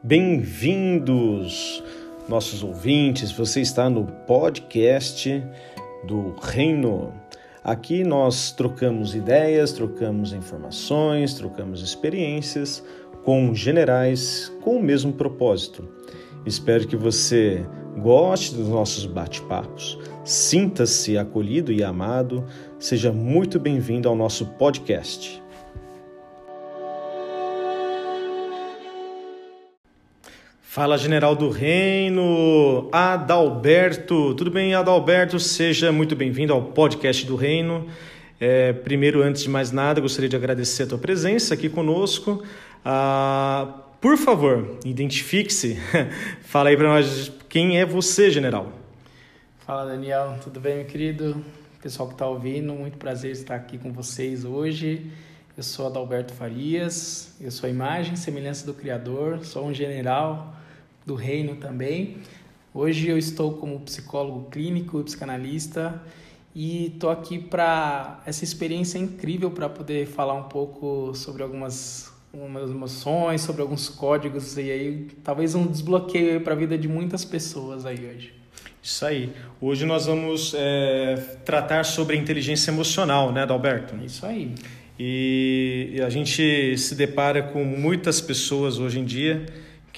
Bem-vindos, nossos ouvintes. Você está no podcast do Reino. Aqui nós trocamos ideias, trocamos informações, trocamos experiências com generais com o mesmo propósito. Espero que você goste dos nossos bate-papos, sinta-se acolhido e amado, seja muito bem-vindo ao nosso podcast. Fala, General do Reino, Adalberto. Tudo bem, Adalberto? Seja muito bem-vindo ao podcast do Reino. É, primeiro, antes de mais nada, gostaria de agradecer a tua presença aqui conosco. Ah, por favor, identifique-se. Fala aí para nós quem é você, General. Fala, Daniel. Tudo bem, meu querido? Pessoal que está ouvindo, muito prazer estar aqui com vocês hoje. Eu sou Adalberto Farias, eu sou a imagem e semelhança do Criador, sou um general do reino também. Hoje eu estou como psicólogo clínico e psicanalista e estou aqui para essa experiência incrível para poder falar um pouco sobre algumas, algumas emoções, sobre alguns códigos e aí talvez um desbloqueio para a vida de muitas pessoas aí hoje. Isso aí. Hoje nós vamos é, tratar sobre inteligência emocional, né, Adalberto? Isso aí. E a gente se depara com muitas pessoas hoje em dia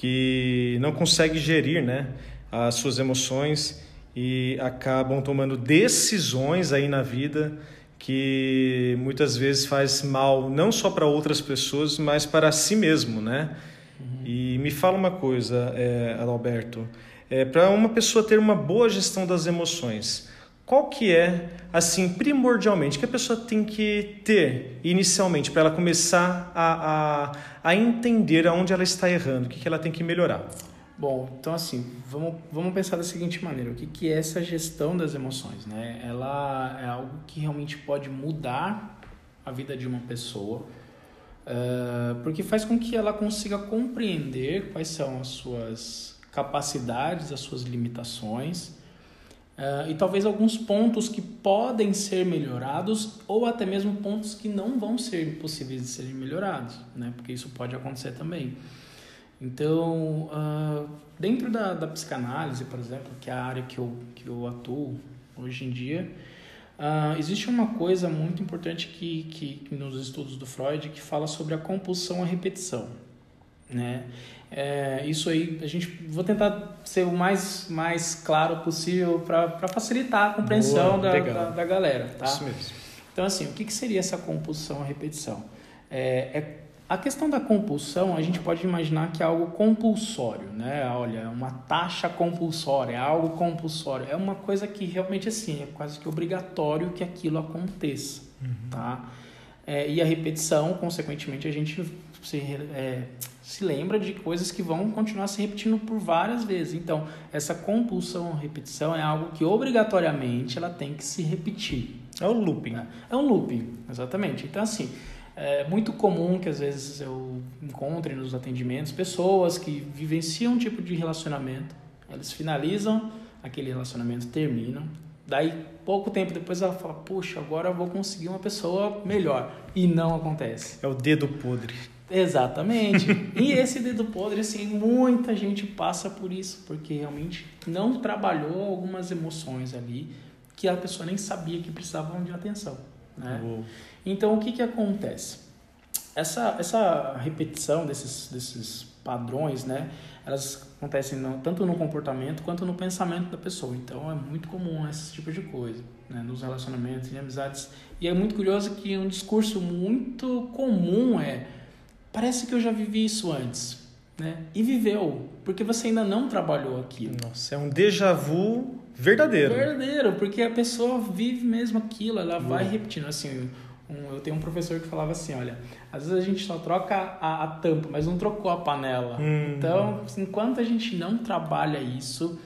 que não conseguem gerir né, as suas emoções e acabam tomando decisões aí na vida que muitas vezes faz mal não só para outras pessoas, mas para si mesmo, né? Uhum. E me fala uma coisa, é, Adalberto, é, para uma pessoa ter uma boa gestão das emoções, qual que é, assim, primordialmente, que a pessoa tem que ter inicialmente para ela começar a, a, a entender aonde ela está errando, o que, que ela tem que melhorar? Bom, então assim, vamos, vamos pensar da seguinte maneira, o que, que é essa gestão das emoções, né? Ela é algo que realmente pode mudar a vida de uma pessoa, uh, porque faz com que ela consiga compreender quais são as suas capacidades, as suas limitações, Uh, e talvez alguns pontos que podem ser melhorados ou até mesmo pontos que não vão ser possíveis de serem melhorados, né? Porque isso pode acontecer também. Então, uh, dentro da, da psicanálise, por exemplo, que é a área que eu, que eu atuo hoje em dia, uh, existe uma coisa muito importante que, que nos estudos do Freud que fala sobre a compulsão à repetição, né? É, isso aí, a gente vou tentar ser o mais, mais claro possível para facilitar a compreensão Boa, da, da, da, galera. Tá? Isso mesmo. Então, assim, o que, que seria essa compulsão à repetição? É, é, a questão da compulsão, a gente pode imaginar que é algo compulsório, né? Olha, é uma taxa compulsória, é algo compulsório. É uma coisa que realmente, assim, é quase que obrigatório que aquilo aconteça, uhum. tá? É, e a repetição, consequentemente, a gente se, é, se lembra de coisas que vão continuar se repetindo por várias vezes. Então, essa compulsão repetição é algo que obrigatoriamente ela tem que se repetir. É um looping. É, é um looping, exatamente. Então, assim, é muito comum que às vezes eu encontre nos atendimentos pessoas que vivenciam um tipo de relacionamento, eles finalizam aquele relacionamento, terminam, daí pouco tempo depois ela fala, puxa, agora eu vou conseguir uma pessoa melhor. E não acontece. É o dedo podre. Exatamente. e esse dedo podre, assim, muita gente passa por isso, porque realmente não trabalhou algumas emoções ali que a pessoa nem sabia que precisavam de atenção. Né? Então, o que, que acontece? Essa, essa repetição desses, desses padrões, né? Elas acontecem no, tanto no comportamento quanto no pensamento da pessoa. Então, é muito comum esse tipo de coisa, né? Nos relacionamentos e amizades. E é muito curioso que um discurso muito comum é parece que eu já vivi isso antes. Né? E viveu, porque você ainda não trabalhou aquilo. Nossa, é um déjà vu verdadeiro. Verdadeiro, porque a pessoa vive mesmo aquilo, ela vai repetindo. Assim, um, eu tenho um professor que falava assim: olha, às vezes a gente só troca a, a tampa, mas não trocou a panela. Hum. Então, enquanto a gente não trabalha isso,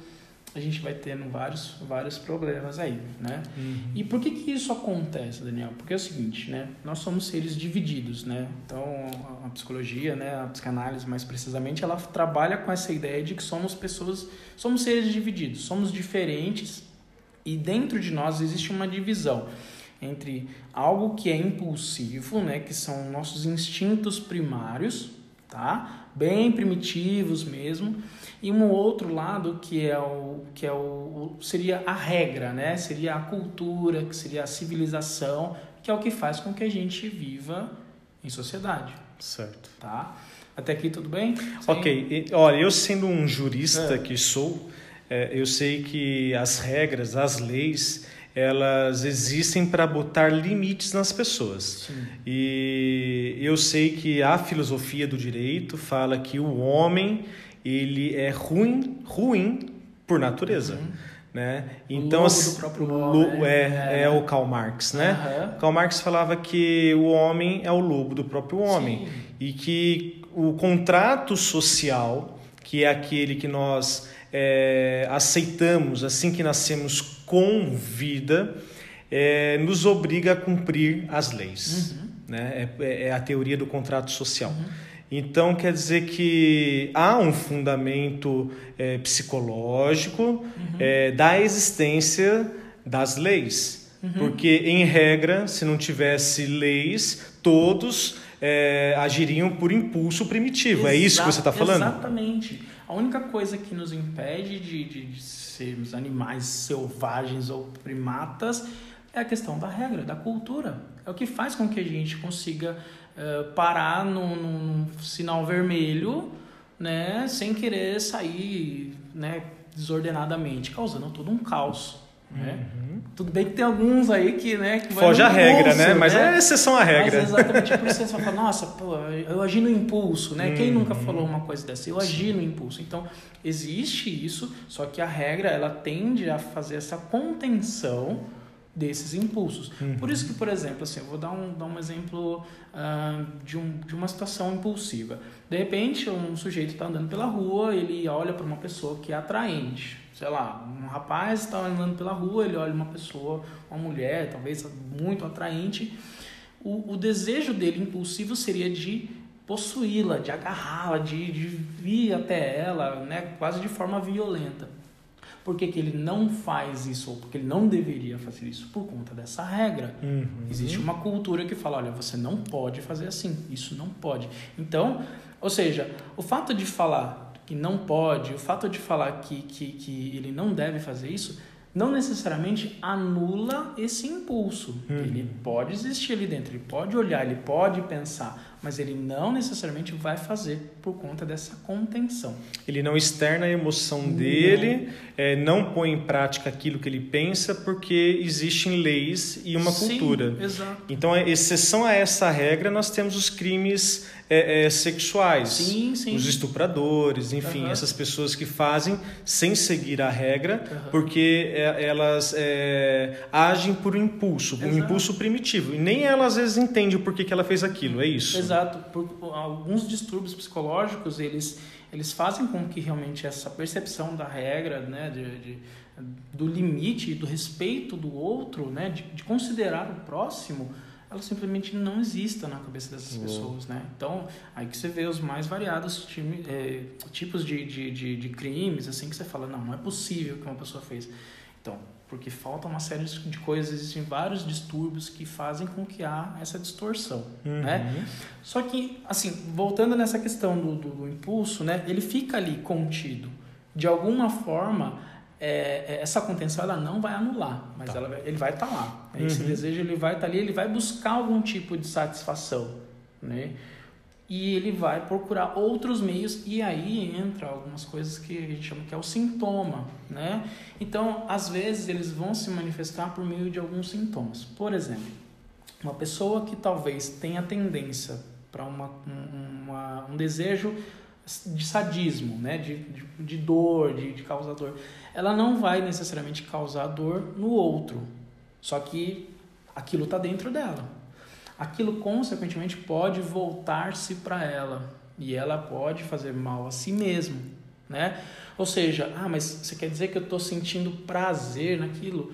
a gente vai tendo vários, vários problemas aí, né? Uhum. E por que que isso acontece, Daniel? Porque é o seguinte, né? Nós somos seres divididos, né? Então, a psicologia, né, a psicanálise mais precisamente, ela trabalha com essa ideia de que somos pessoas, somos seres divididos, somos diferentes e dentro de nós existe uma divisão entre algo que é impulsivo, né, que são nossos instintos primários, tá? Bem primitivos mesmo. E um outro lado que é o que é o, seria a regra, né? Seria a cultura, que seria a civilização, que é o que faz com que a gente viva em sociedade. Certo. Tá? Até aqui tudo bem? Sim. Ok. Olha, eu sendo um jurista é. que sou, é, eu sei que as regras, as leis, elas existem para botar limites nas pessoas. Sim. E eu sei que a filosofia do direito fala que o homem ele é ruim, ruim por natureza. Uhum. Né? Então, o do próprio homem, é, é, é, o Karl Marx, né? Uhum. Karl Marx falava que o homem é o lobo do próprio homem Sim. e que o contrato social, que é aquele que nós é, aceitamos assim que nascemos com vida, é, nos obriga a cumprir as leis. Uhum. Né? É, é, a teoria do contrato social. Uhum. Então, quer dizer que há um fundamento é, psicológico uhum. é, da existência das leis. Uhum. Porque, em regra, se não tivesse leis, todos é, agiriam por impulso primitivo. Exa é isso que você está falando? Exatamente. A única coisa que nos impede de, de, de sermos animais selvagens ou primatas é a questão da regra, da cultura. É o que faz com que a gente consiga uh, parar num, num, sinal vermelho, né, sem querer sair, né, desordenadamente, causando todo um caos. Né? Uhum. Tudo bem que tem alguns aí que, né, que foge a regra, né? Mas né? é exceção à regra. Mas exatamente por isso você fala, nossa, pô, eu agi no impulso, né? Uhum. Quem nunca falou uma coisa dessa? Eu agi no impulso. Então, existe isso, só que a regra ela tende a fazer essa contenção desses impulsos. Uhum. Por isso que, por exemplo, assim, eu vou dar um, dar um exemplo uh, de, um, de uma situação impulsiva. De repente, um sujeito está andando pela rua, ele olha para uma pessoa que é atraente. Sei lá, um rapaz está andando pela rua, ele olha uma pessoa, uma mulher, talvez muito atraente. O, o desejo dele impulsivo seria de possuí-la, de agarrá-la, de, de vir até ela, né, quase de forma violenta. Por que, que ele não faz isso ou porque ele não deveria fazer isso? Por conta dessa regra. Uhum. Existe uma cultura que fala: olha, você não pode fazer assim, isso não pode. Então, ou seja, o fato de falar que não pode, o fato de falar que, que, que ele não deve fazer isso, não necessariamente anula esse impulso. Uhum. Ele pode existir ali dentro, ele pode olhar, ele pode pensar, mas ele não necessariamente vai fazer por conta dessa contenção. Ele não externa a emoção não. dele, é, não põe em prática aquilo que ele pensa, porque existem leis e uma Sim, cultura. Exato. Então, exceção a essa regra, nós temos os crimes é, é, sexuais, sim, sim. os estupradores, enfim, uhum. essas pessoas que fazem sem seguir a regra, uhum. porque é, elas é, agem por um impulso, um impulso primitivo. E nem ela às vezes entende o porquê que ela fez aquilo, é isso. Exato. Por, alguns distúrbios psicológicos, eles, eles fazem com que realmente essa percepção da regra, né, de, de do limite, do respeito do outro, né, de, de, considerar o próximo, ela simplesmente não exista na cabeça dessas pessoas, né? Então, aí que você vê os mais variados time, é, tipos de, de, de, de crimes, assim, que você fala, não, não é possível que uma pessoa fez. Então, porque falta uma série de coisas, existem vários distúrbios que fazem com que há essa distorção, uhum. né? Só que, assim, voltando nessa questão do, do, do, impulso, né? Ele fica ali contido. De alguma forma, é, é essa contenção ela não vai anular, mas tá. ela, ele vai estar tá lá. Esse uhum. desejo ele vai estar tá ali, ele vai buscar algum tipo de satisfação, né? E ele vai procurar outros meios e aí entra algumas coisas que a gente chama que é o sintoma, né? Então, às vezes eles vão se manifestar por meio de alguns sintomas. Por exemplo, uma pessoa que talvez tenha tendência para uma, uma, um desejo de sadismo, né? de, de, de dor, de, de causar dor, ela não vai necessariamente causar dor no outro, só que aquilo está dentro dela aquilo consequentemente pode voltar-se para ela e ela pode fazer mal a si mesma, né? Ou seja, ah, mas você quer dizer que eu estou sentindo prazer naquilo?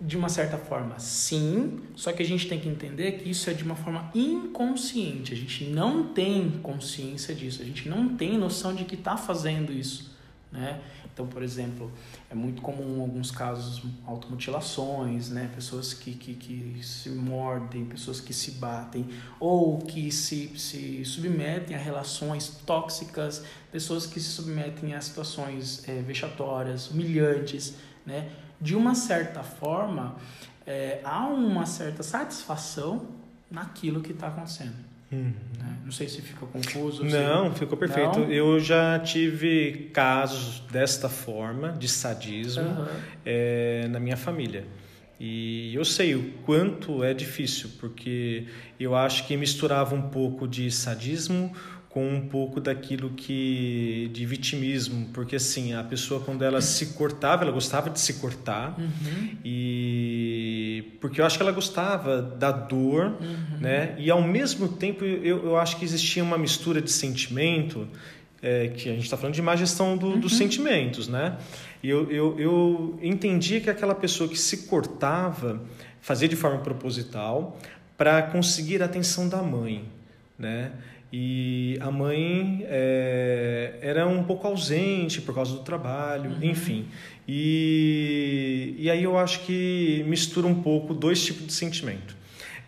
De uma certa forma, sim, só que a gente tem que entender que isso é de uma forma inconsciente. A gente não tem consciência disso, a gente não tem noção de que está fazendo isso. Né? Então, por exemplo, é muito comum alguns casos automutilações, né? Pessoas que, que, que se mordem, pessoas que se batem ou que se, se submetem a relações tóxicas, pessoas que se submetem a situações é, vexatórias, humilhantes, né? De uma certa forma, é, há uma certa satisfação naquilo que está acontecendo. Uhum. Não sei se fica confuso. Não, se... ficou perfeito. Não? Eu já tive casos desta forma, de sadismo, uhum. é, na minha família. E eu sei o quanto é difícil, porque eu acho que misturava um pouco de sadismo com um pouco daquilo que de vitimismo, porque assim, a pessoa quando ela se cortava, ela gostava de se cortar uhum. e porque eu acho que ela gostava da dor, uhum. né? E ao mesmo tempo eu, eu acho que existia uma mistura de sentimento é, que a gente está falando de má gestão do, uhum. dos sentimentos, né? E eu, eu, eu entendi que aquela pessoa que se cortava fazia de forma proposital para conseguir a atenção da mãe, né? E a mãe é, era um pouco ausente por causa do trabalho, uhum. enfim. E, e aí eu acho que mistura um pouco dois tipos de sentimento.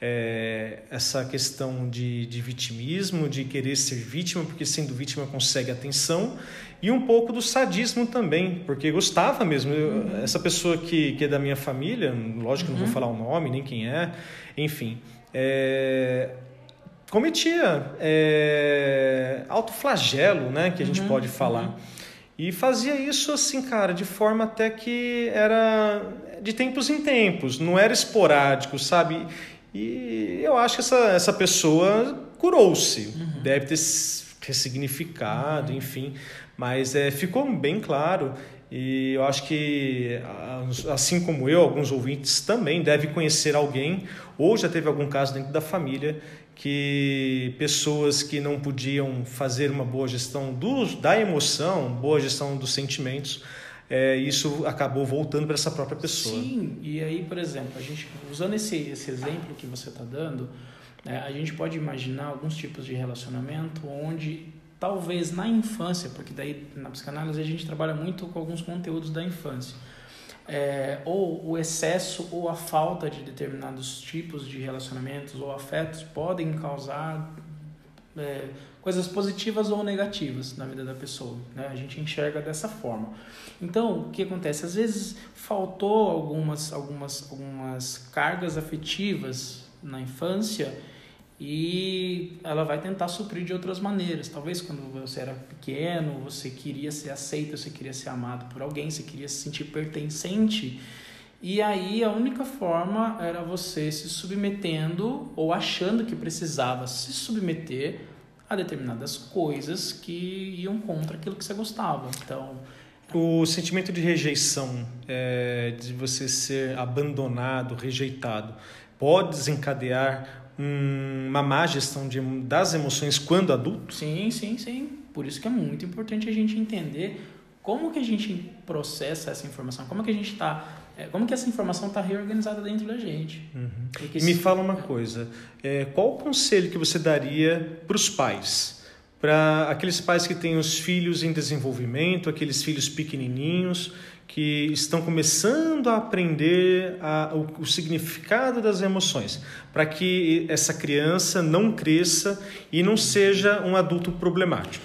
É, essa questão de, de vitimismo, de querer ser vítima, porque sendo vítima consegue atenção, e um pouco do sadismo também, porque gostava mesmo. Eu, uhum. essa pessoa que, que é da minha família, lógico que uhum. não vou uhum. falar o nome, nem quem é, enfim. É, cometia é, autoflagelo, né, que a gente uhum, pode falar. Uhum. E fazia isso assim, cara, de forma até que era de tempos em tempos, não era esporádico, sabe? E eu acho que essa, essa pessoa curou-se, uhum. deve ter ressignificado, uhum. enfim, mas é, ficou bem claro. E eu acho que, assim como eu, alguns ouvintes também devem conhecer alguém, ou já teve algum caso dentro da família, que pessoas que não podiam fazer uma boa gestão do, da emoção, boa gestão dos sentimentos, é, isso acabou voltando para essa própria pessoa. Sim, e aí, por exemplo, a gente usando esse, esse exemplo que você está dando, é, a gente pode imaginar alguns tipos de relacionamento onde talvez na infância, porque daí na psicanálise a gente trabalha muito com alguns conteúdos da infância é, ou o excesso ou a falta de determinados tipos de relacionamentos ou afetos podem causar é, coisas positivas ou negativas na vida da pessoa. Né? A gente enxerga dessa forma. Então, o que acontece? Às vezes faltou algumas, algumas, algumas cargas afetivas na infância e ela vai tentar suprir de outras maneiras. Talvez quando você era pequeno, você queria ser aceito, você queria ser amado por alguém, você queria se sentir pertencente. E aí a única forma era você se submetendo ou achando que precisava se submeter a determinadas coisas que iam contra aquilo que você gostava. Então, o sentimento de rejeição, é, de você ser abandonado, rejeitado, pode desencadear uma má gestão de, das emoções quando adulto? Sim, sim, sim. Por isso que é muito importante a gente entender como que a gente processa essa informação, como que a gente está, é, como que essa informação está reorganizada dentro da gente. Uhum. Me fala uma coisa, é, qual o conselho que você daria para os pais? Para aqueles pais que têm os filhos em desenvolvimento, aqueles filhos pequenininhos, que estão começando a aprender a, o, o significado das emoções, para que essa criança não cresça e não seja um adulto problemático.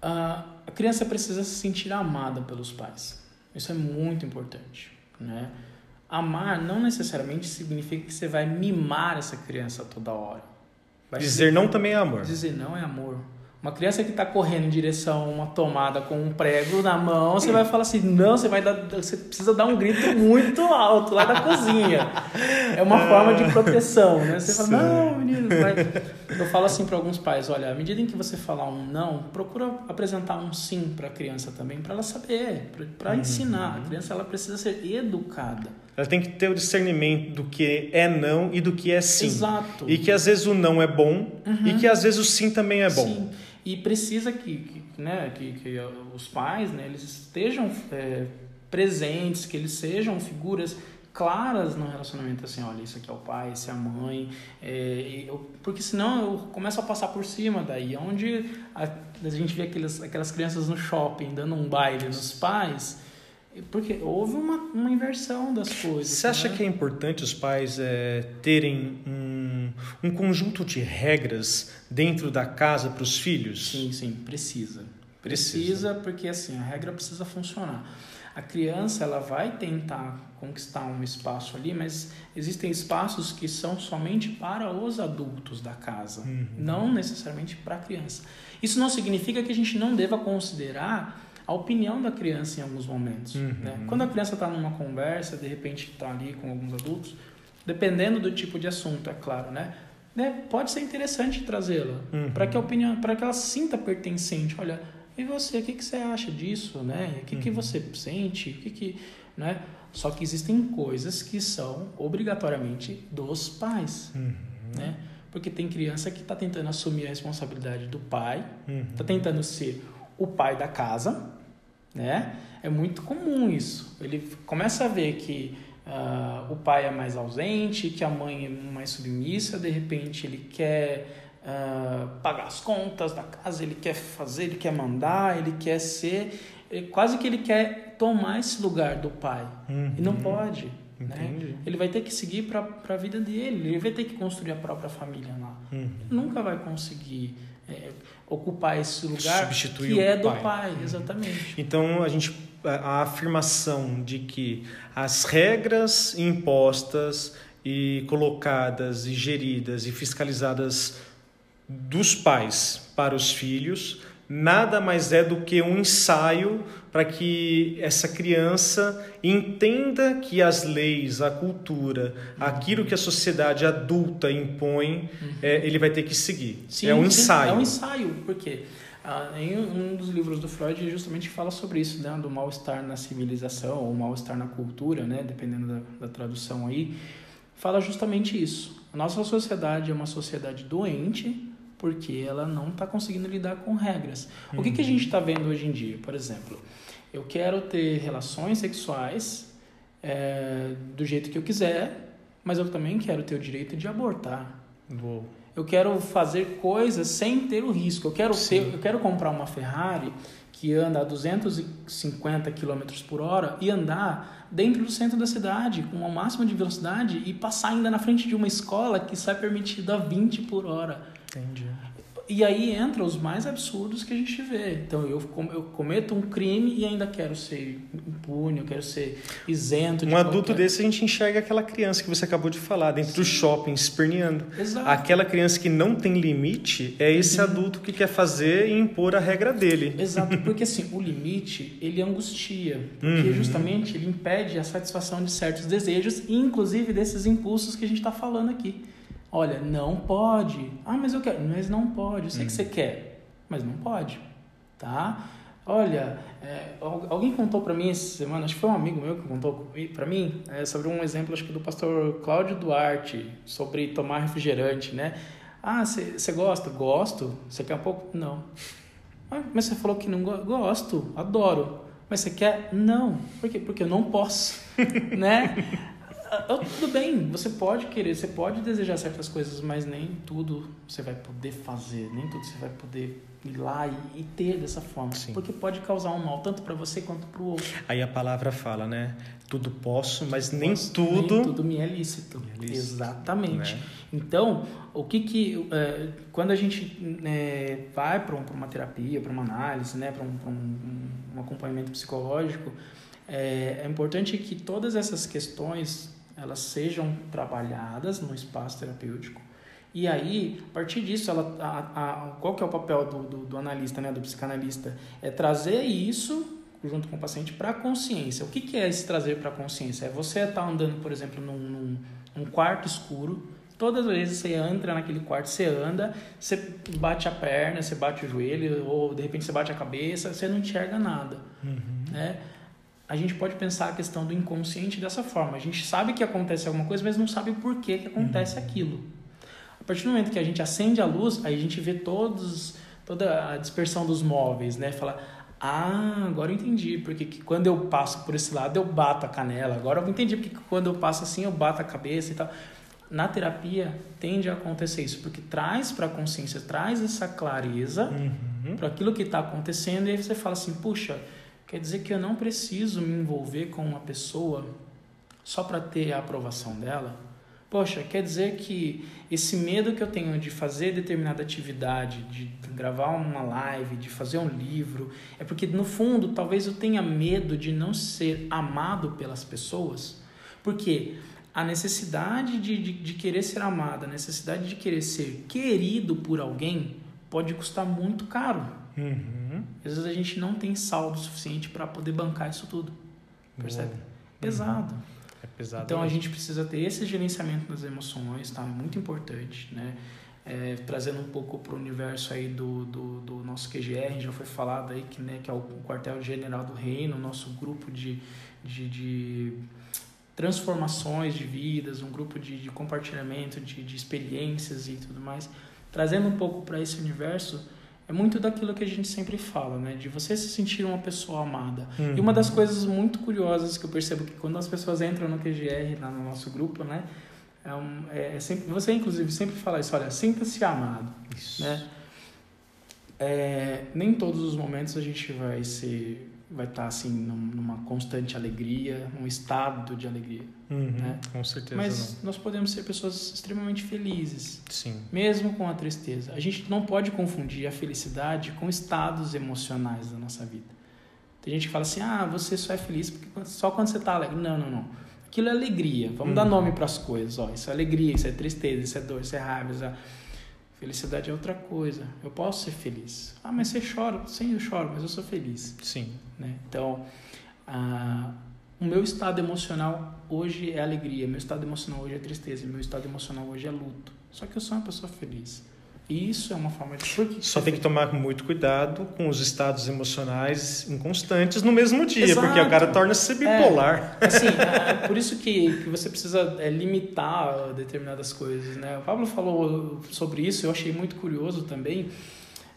a criança precisa se sentir amada pelos pais. Isso é muito importante, né? Amar não necessariamente significa que você vai mimar essa criança toda hora. Vai dizer não também é amor. Dizer não é amor. Uma criança que está correndo em direção a uma tomada com um prego na mão, você vai falar assim, não, você vai dar, você precisa dar um grito muito alto lá da cozinha. É uma forma de proteção, né? Você fala, não, menino, vai. Eu falo assim para alguns pais, olha, à medida em que você falar um não, procura apresentar um sim para a criança também, para ela saber, para uhum. ensinar. A criança ela precisa ser educada. Ela tem que ter o discernimento do que é não e do que é sim. Exato. E que às vezes o não é bom uhum. e que às vezes o sim também é bom. Sim. E precisa que, que, né, que, que os pais né, eles estejam é, presentes, que eles sejam figuras claras no relacionamento, assim, olha, isso aqui é o pai, isso é a mãe, é, eu, porque senão eu começo a passar por cima daí, onde a, a gente vê aquelas, aquelas crianças no shopping dando um baile nos pais, porque houve uma, uma inversão das coisas. Você acha né? que é importante os pais é, terem um, um conjunto de regras dentro da casa para os filhos? Sim, sim, precisa. Precisa. Precisa, porque assim, a regra precisa funcionar. A criança ela vai tentar conquistar um espaço ali, mas existem espaços que são somente para os adultos da casa, Uhum. não necessariamente para a criança. Isso não significa que a gente não deva considerar a opinião da criança em alguns momentos. Uhum. né? Quando a criança está numa conversa, de repente está ali com alguns adultos, dependendo do tipo de assunto, é claro, né? né? Pode ser interessante trazê-la Uhum. para que a opinião, para que ela se sinta pertencente. Olha, e você, o que, que você acha disso, né? O que, que Uhum. você sente? O que que, né? Só que existem coisas que são obrigatoriamente dos pais, Uhum. né? Porque tem criança que está tentando assumir a responsabilidade do pai, Uhum. está tentando ser o pai da casa, né? É muito comum isso. Ele começa a ver que ah, o pai é mais ausente, que a mãe é mais submissa, de repente ele quer ah, pagar as contas da casa, ele quer fazer, ele quer mandar, ele quer ser, ele- quase que ele quer tomar esse lugar do pai e não Uhum. pode. Né? Ele vai ter que seguir para a vida dele, ele vai ter que construir a própria família lá Uhum. nunca vai conseguir é, ocupar esse lugar Substituir que é do pai. pai, exatamente. Então a gente a afirmação de que as regras impostas e colocadas e geridas e fiscalizadas dos pais para os filhos nada mais é do que um ensaio para que essa criança entenda que as leis, a cultura, aquilo que a sociedade adulta impõe, é, ele vai ter que seguir. é um sim, ensaio. é um ensaio, porque em um dos livros do Freud justamente fala sobre isso, né, do mal-estar na civilização ou mal-estar na cultura, né, dependendo da, da tradução aí, fala justamente isso. A nossa sociedade é uma sociedade doente porque ela não está conseguindo lidar com regras. O que, que a gente está vendo hoje em dia? Por exemplo, eu quero ter relações sexuais é, do jeito que eu quiser, mas eu também quero ter o direito de abortar. Vou. Eu quero fazer coisas sem ter o risco. Eu quero ter, eu quero comprar uma Ferrari que anda a 250 km por hora e andar dentro do centro da cidade com o máximo de velocidade e passar ainda na frente de uma escola que só é permitido a 20 por hora. Entendi. E aí entra os mais absurdos que a gente vê. Então eu, eu cometo um crime e ainda quero ser impune, eu quero ser isento de Um adulto qualquer- desse a gente enxerga aquela criança que você acabou de falar, dentro do shopping, esperneando. Exato. Aquela criança que não tem limite é esse adulto que quer fazer e impor a regra dele. Exato, porque assim, o limite, ele angustia, porque Uhum. justamente ele impede a satisfação de certos desejos, inclusive desses impulsos que a gente está falando aqui. Olha, não pode. Ah, mas eu quero. Mas não pode. Eu sei que você quer, mas não pode, tá? Olha, é, al- alguém contou para mim essa semana, acho que foi um amigo meu que contou para mim, é, sobre um exemplo, acho que do pastor Cláudio Duarte, sobre tomar refrigerante, né? Ah, você gosta? Gosto. Você quer um pouco? Não. Ah, mas você falou que não go- gosto, adoro. Mas você quer? Não. Por quê? Porque eu não posso, né? Ah, Tudo bem, você pode querer, você pode desejar certas coisas, mas nem tudo você vai poder fazer, nem tudo você vai poder ir lá e, e ter dessa forma, Sim. porque pode causar um mal tanto para você quanto para o outro. Aí a palavra fala, né? Tudo posso, mas nem Posso- tudo. nem tudo me é lícito. Me é lícito, Exatamente. né? Então, o que que é, quando a gente né, vai para um, uma terapia, para uma análise, né, para um, um, um acompanhamento psicológico, é, é importante que todas essas questões elas sejam trabalhadas no espaço terapêutico. E aí, a partir disso, ela, a, a, qual que é o papel do, do, do analista, né, do psicanalista? É trazer isso junto com o paciente para a consciência. O que, que é esse trazer para a consciência? É você estar andando, por exemplo, num, num, num quarto escuro, todas as vezes você entra naquele quarto, você anda, você bate a perna, você bate o joelho, ou de repente você bate a cabeça, você não enxerga nada. Né? A gente pode pensar a questão do inconsciente dessa forma. A gente sabe que acontece alguma coisa, mas não sabe por que, que acontece aquilo. A partir do momento que a gente acende a luz, aí a gente vê todos, toda a dispersão dos móveis, né? Fala, Ah, agora eu entendi. Porque que quando eu passo por esse lado, eu bato a canela. Agora eu entendi porque quando eu passo assim, eu bato a cabeça e tal. Na terapia, tende a acontecer isso, porque traz para a consciência, traz essa clareza Uhum. para aquilo que está acontecendo, e aí você fala assim: puxa, quer dizer que eu não preciso me envolver com uma pessoa só para ter a aprovação dela? Poxa, quer dizer que esse medo que eu tenho de fazer determinada atividade, de gravar uma live, de fazer um livro, é porque no fundo talvez eu tenha medo de não ser amado pelas pessoas, porque a necessidade de, de, de querer ser amado, a necessidade de querer ser querido por alguém pode custar muito caro. Uhum. Às vezes a gente não tem saldo suficiente para poder bancar isso tudo. Percebe? Pesado. É pesado. Então a mesmo. gente precisa ter esse gerenciamento das emoções, tá? É muito importante, né? É, trazendo um pouco para o universo aí do, do, do nosso QGR, já foi falado aí que, né, que é o quartel-general do reino, nosso grupo de, de, de transformações de vidas, um grupo de, de compartilhamento de, de experiências e tudo mais. Trazendo um pouco para esse universo, é muito daquilo que a gente sempre fala, né? De você se sentir uma pessoa amada. Uhum. E uma das coisas muito curiosas que eu percebo que quando as pessoas entram no QGR, lá no nosso grupo, né? É, um, é, é sempre, você, inclusive, sempre fala isso, olha, sinta-se amado, Isso. né? É, nem todos os momentos a gente vai ser vai estar assim num- numa constante alegria, num estado de alegria. Uhum. né? Com certeza Mas nós podemos ser pessoas extremamente felizes, não. Sim. mesmo com a tristeza. A gente não pode confundir a felicidade com estados emocionais da nossa vida. Tem gente que fala assim: ah, você só é feliz porque só quando você está alegre. Não, não, não. Aquilo é alegria. Vamos dar Uhum. nome para as coisas. Ó, isso é alegria, isso é tristeza, isso é dor, isso é raiva. Isso é... Felicidade é outra coisa. Eu posso ser feliz. Ah, mas você chora. Sim, eu choro, mas eu sou feliz. Sim. Né? Então, o meu estado emocional hoje é alegria, meu estado emocional hoje é tristeza, meu estado emocional hoje é luto. Só que eu sou uma pessoa feliz. E isso é uma forma de. Só tem que tomar muito cuidado com os estados emocionais inconstantes no mesmo dia, Exato. porque o cara torna-se bipolar. Assim, é por isso que, que você precisa é, limitar determinadas coisas, né? O Pablo falou sobre isso, eu achei muito curioso também,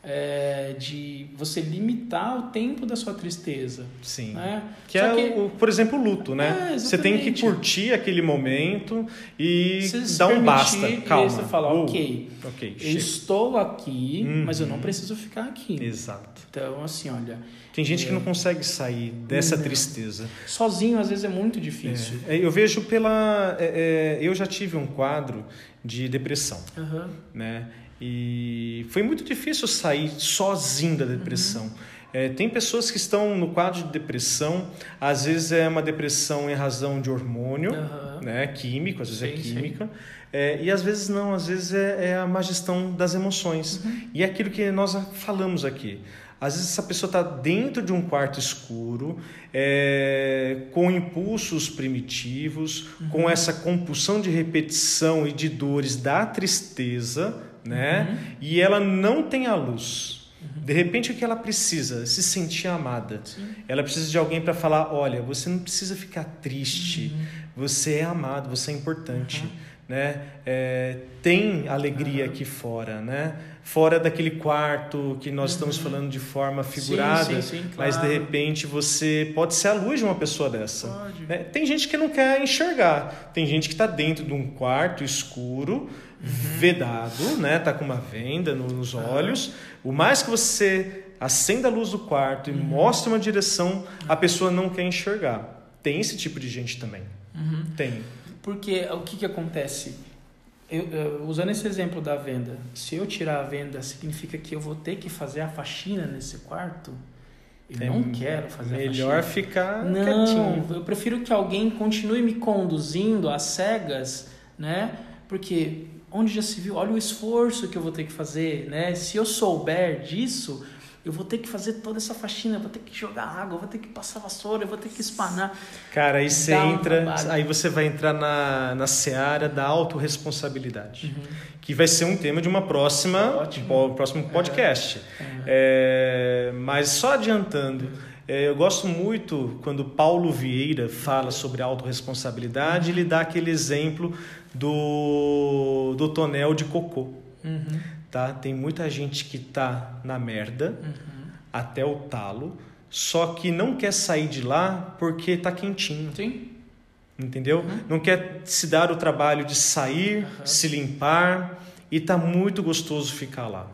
é, de você limitar o tempo da sua tristeza, Sim. né? Que Só é, o, por exemplo, o luto, né? É, você tem que curtir aquele momento e se dar um basta. Calma. você fala, Uh, ok, Ok, eu estou aqui, Uhum. mas eu não preciso ficar aqui. Exato. Então, assim, olha, Tem gente que É. não consegue sair dessa Não. tristeza. sozinho às vezes é muito difícil. É, eu vejo pela. é, é, eu já tive um quadro de depressão, Aham. né? E foi muito difícil sair sozinho da depressão. Uhum. É, tem pessoas que estão no quadro de depressão, às vezes é uma depressão em razão de hormônio, Aham. né? Químico, às vezes é Sim, sim. química. É, e às vezes não, às vezes é, é a má gestão das emoções. Uhum. E é aquilo que nós falamos aqui. Às vezes essa pessoa está dentro de um quarto escuro, é, com impulsos primitivos, Uhum. com essa compulsão de repetição e de dores da tristeza, né? Uhum. E ela não tem a luz. De repente o que ela precisa? Se sentir amada. Sim. Ela precisa de alguém para falar, olha, você não precisa ficar triste. Uhum. Você é amado, você é importante, né? É, tem alegria aqui fora, né? Fora daquele quarto que nós estamos falando de forma figurada, Uhum. sim, sim, mas de claro. repente você pode ser a luz de uma pessoa dessa. Né? Tem gente que não quer enxergar, tem gente que está dentro de um quarto escuro, vedado, né? Tá com uma venda no- nos olhos. O mais que você acenda a luz do quarto e mostre uma direção, a pessoa não quer enxergar. Tem esse tipo de gente também. Uhum. Tem. Porque o que, que acontece? Eu, eu- usando esse exemplo da venda, se eu tirar a venda, significa que eu vou ter que fazer a faxina nesse quarto? Eu É não quero fazer a Melhor faxina. ficar Não, quietinho. eu prefiro que alguém continue me conduzindo às cegas, né? Porque onde já se viu, olha o esforço que eu vou ter que fazer, né? Se eu souber disso, eu vou ter que fazer toda essa faxina, eu vou ter que jogar água, eu vou ter que passar vassoura, eu vou ter que espanar. Cara, aí você entra, trabalho. aí você vai entrar na, na seara da autorresponsabilidade, Uhum. que vai ser um tema de uma próxima, Ótimo. próximo podcast. É, mas só adiantando, é, eu gosto muito quando Paulo Vieira fala sobre autorresponsabilidade, ele dá aquele exemplo do, do tonel de cocô. Uhum. Tá? Tem muita gente que tá na merda Uhum. até o talo, só que não quer sair de lá porque está quentinho. Sim. Entendeu? Uhum. Não quer se dar o trabalho de sair, se limpar e tá muito gostoso ficar lá.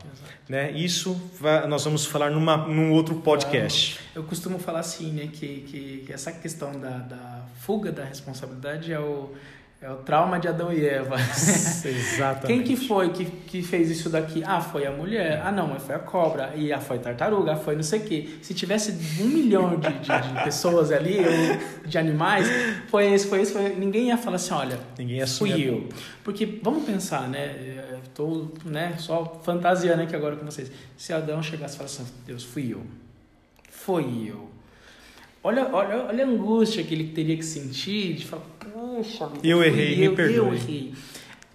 Né? Isso vai, nós vamos falar numa, num outro podcast. Eu costumo falar assim, né, que, que essa questão da, da fuga da responsabilidade é o, é o trauma de Adão e Eva. Exatamente. Quem que foi que, que fez isso daqui? Ah, foi a mulher. Ah, não, mas foi a cobra. E ah, foi tartaruga. Ah, foi não sei o quê. Se tivesse um milhão de, de, de pessoas ali, ou de animais, foi esse, foi esse, foi... Ninguém ia falar assim, olha, Ninguém ia fui eu. Porque, vamos pensar, né? Estou né, só fantasiando aqui agora com vocês. Se Adão chegasse e falasse assim, Deus, fui eu. Foi eu. Olha, olha, olha a angústia que ele teria que sentir de falar, poxa, eu errei, eu, me perdoe. Eu errei.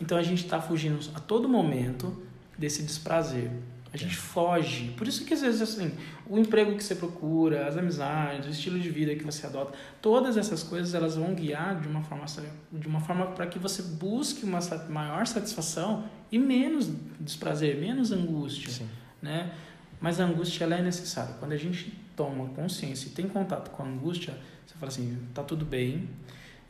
Então a gente está fugindo a todo momento desse desprazer. A gente é. foge. Por isso que às vezes assim, o emprego que você procura, as amizades, o estilo de vida que você adota, todas essas coisas elas vão guiar de uma forma de uma forma para que você busque uma maior satisfação e menos desprazer, menos angústia, Sim. né? Mas a angústia ela é necessária. Quando a gente toma consciência e tem contato com a angústia, você fala assim, tá tudo bem,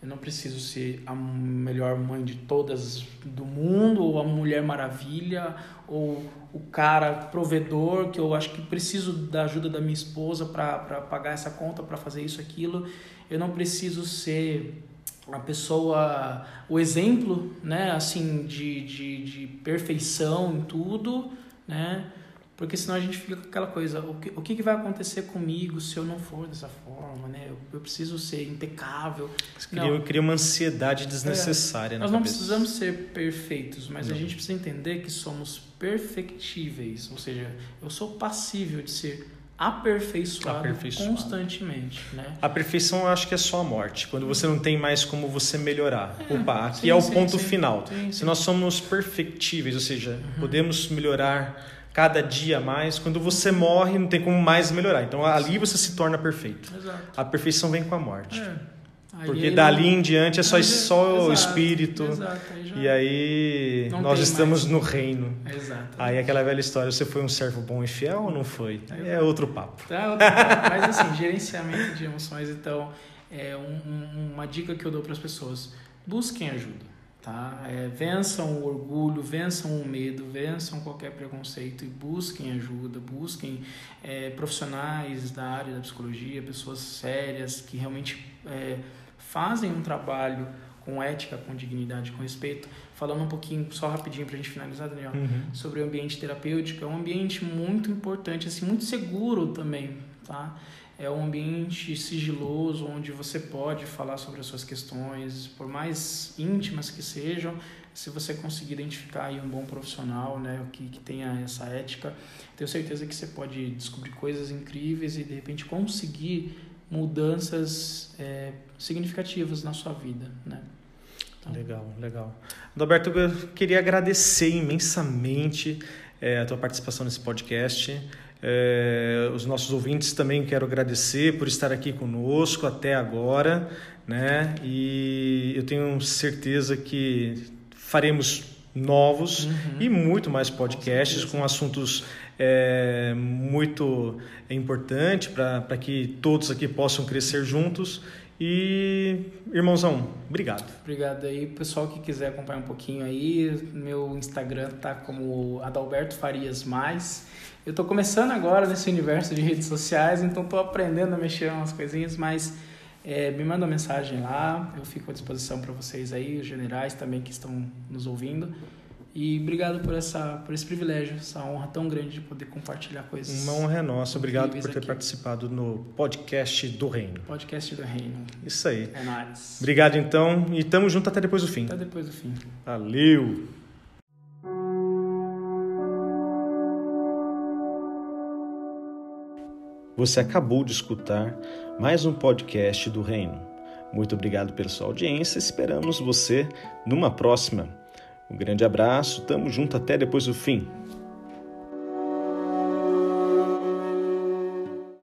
eu não preciso ser a melhor mãe de todas do mundo, ou a mulher maravilha, ou o cara provedor, que eu acho que preciso da ajuda da minha esposa para pagar essa conta, para fazer isso, aquilo. Eu não preciso ser a pessoa, o exemplo, né, assim, de, de, de perfeição em tudo, né? Porque senão a gente fica com aquela coisa, o que, o que vai acontecer comigo se eu não for dessa forma, né? Eu, eu preciso ser impecável. Cria, cria uma ansiedade desnecessária é, Nós não precisamos ser perfeitos, mas não. a gente precisa entender que somos perfectíveis. Ou seja, eu sou passível de ser aperfeiçoado, aperfeiçoado, constantemente, né? A perfeição eu acho que é só a morte, quando você não tem mais como você melhorar. É, Opa, aqui sim, é o sim, ponto sim. final. Se nós somos perfectíveis, ou seja, uhum. podemos melhorar cada dia mais. Quando você morre, não tem como mais melhorar. Então ali você se torna perfeito. Exato. A perfeição vem com a morte. É. Porque dali em diante é só, aí, só o espírito. Exato, aí e aí nós estamos mais. no reino. Exato. Aí aquela velha história, você foi um servo bom e fiel ou não foi? Aí é outro papo. É outro papo. Mas assim, gerenciamento de emoções, então, é um, um, uma dica que eu dou para as pessoas. Busquem ajuda. Tá? É, vençam o orgulho, vençam o medo, vençam qualquer preconceito e busquem ajuda, busquem é, profissionais da área da psicologia, pessoas sérias que realmente é, fazem um trabalho com ética, com dignidade, com respeito. Falando um pouquinho, só rapidinho para a gente finalizar, Daniel, uhum. sobre o ambiente terapêutico, é um ambiente muito importante, assim, muito seguro também, tá? É um ambiente sigiloso onde você pode falar sobre as suas questões, por mais íntimas que sejam, se você conseguir identificar um bom profissional, né, que, que tenha essa ética, tenho certeza que você pode descobrir coisas incríveis e de repente conseguir mudanças é, significativas na sua vida, né? Então... Legal, legal. Adalberto, eu queria agradecer imensamente é, a tua participação nesse podcast. É, os nossos ouvintes também quero agradecer por estar aqui conosco até agora, né? E eu tenho certeza que faremos novos uhum. e muito mais podcasts com, com assuntos é, muito importantes para que todos aqui possam crescer juntos. E, irmãozão, obrigado. Obrigado aí. Pessoal que quiser acompanhar um pouquinho aí, meu Instagram tá como Adalberto Farias Mais. Eu estou começando agora nesse universo de redes sociais, então estou aprendendo a mexer umas coisinhas, mas é, me manda uma mensagem lá, eu fico à disposição para vocês aí, os generais também que estão nos ouvindo. E obrigado por, essa, por esse privilégio, essa honra tão grande de poder compartilhar coisas. Uma honra é nossa. Obrigado por ter aqui. participado no podcast do Reino. Podcast do Reino. Isso aí. É nóis. Obrigado então e tamo junto até depois do fim. Até depois do fim. Valeu! Você acabou de escutar mais um podcast do Reino. Muito obrigado pela sua audiência. Esperamos você numa próxima. Um grande abraço, tamo junto até depois do fim.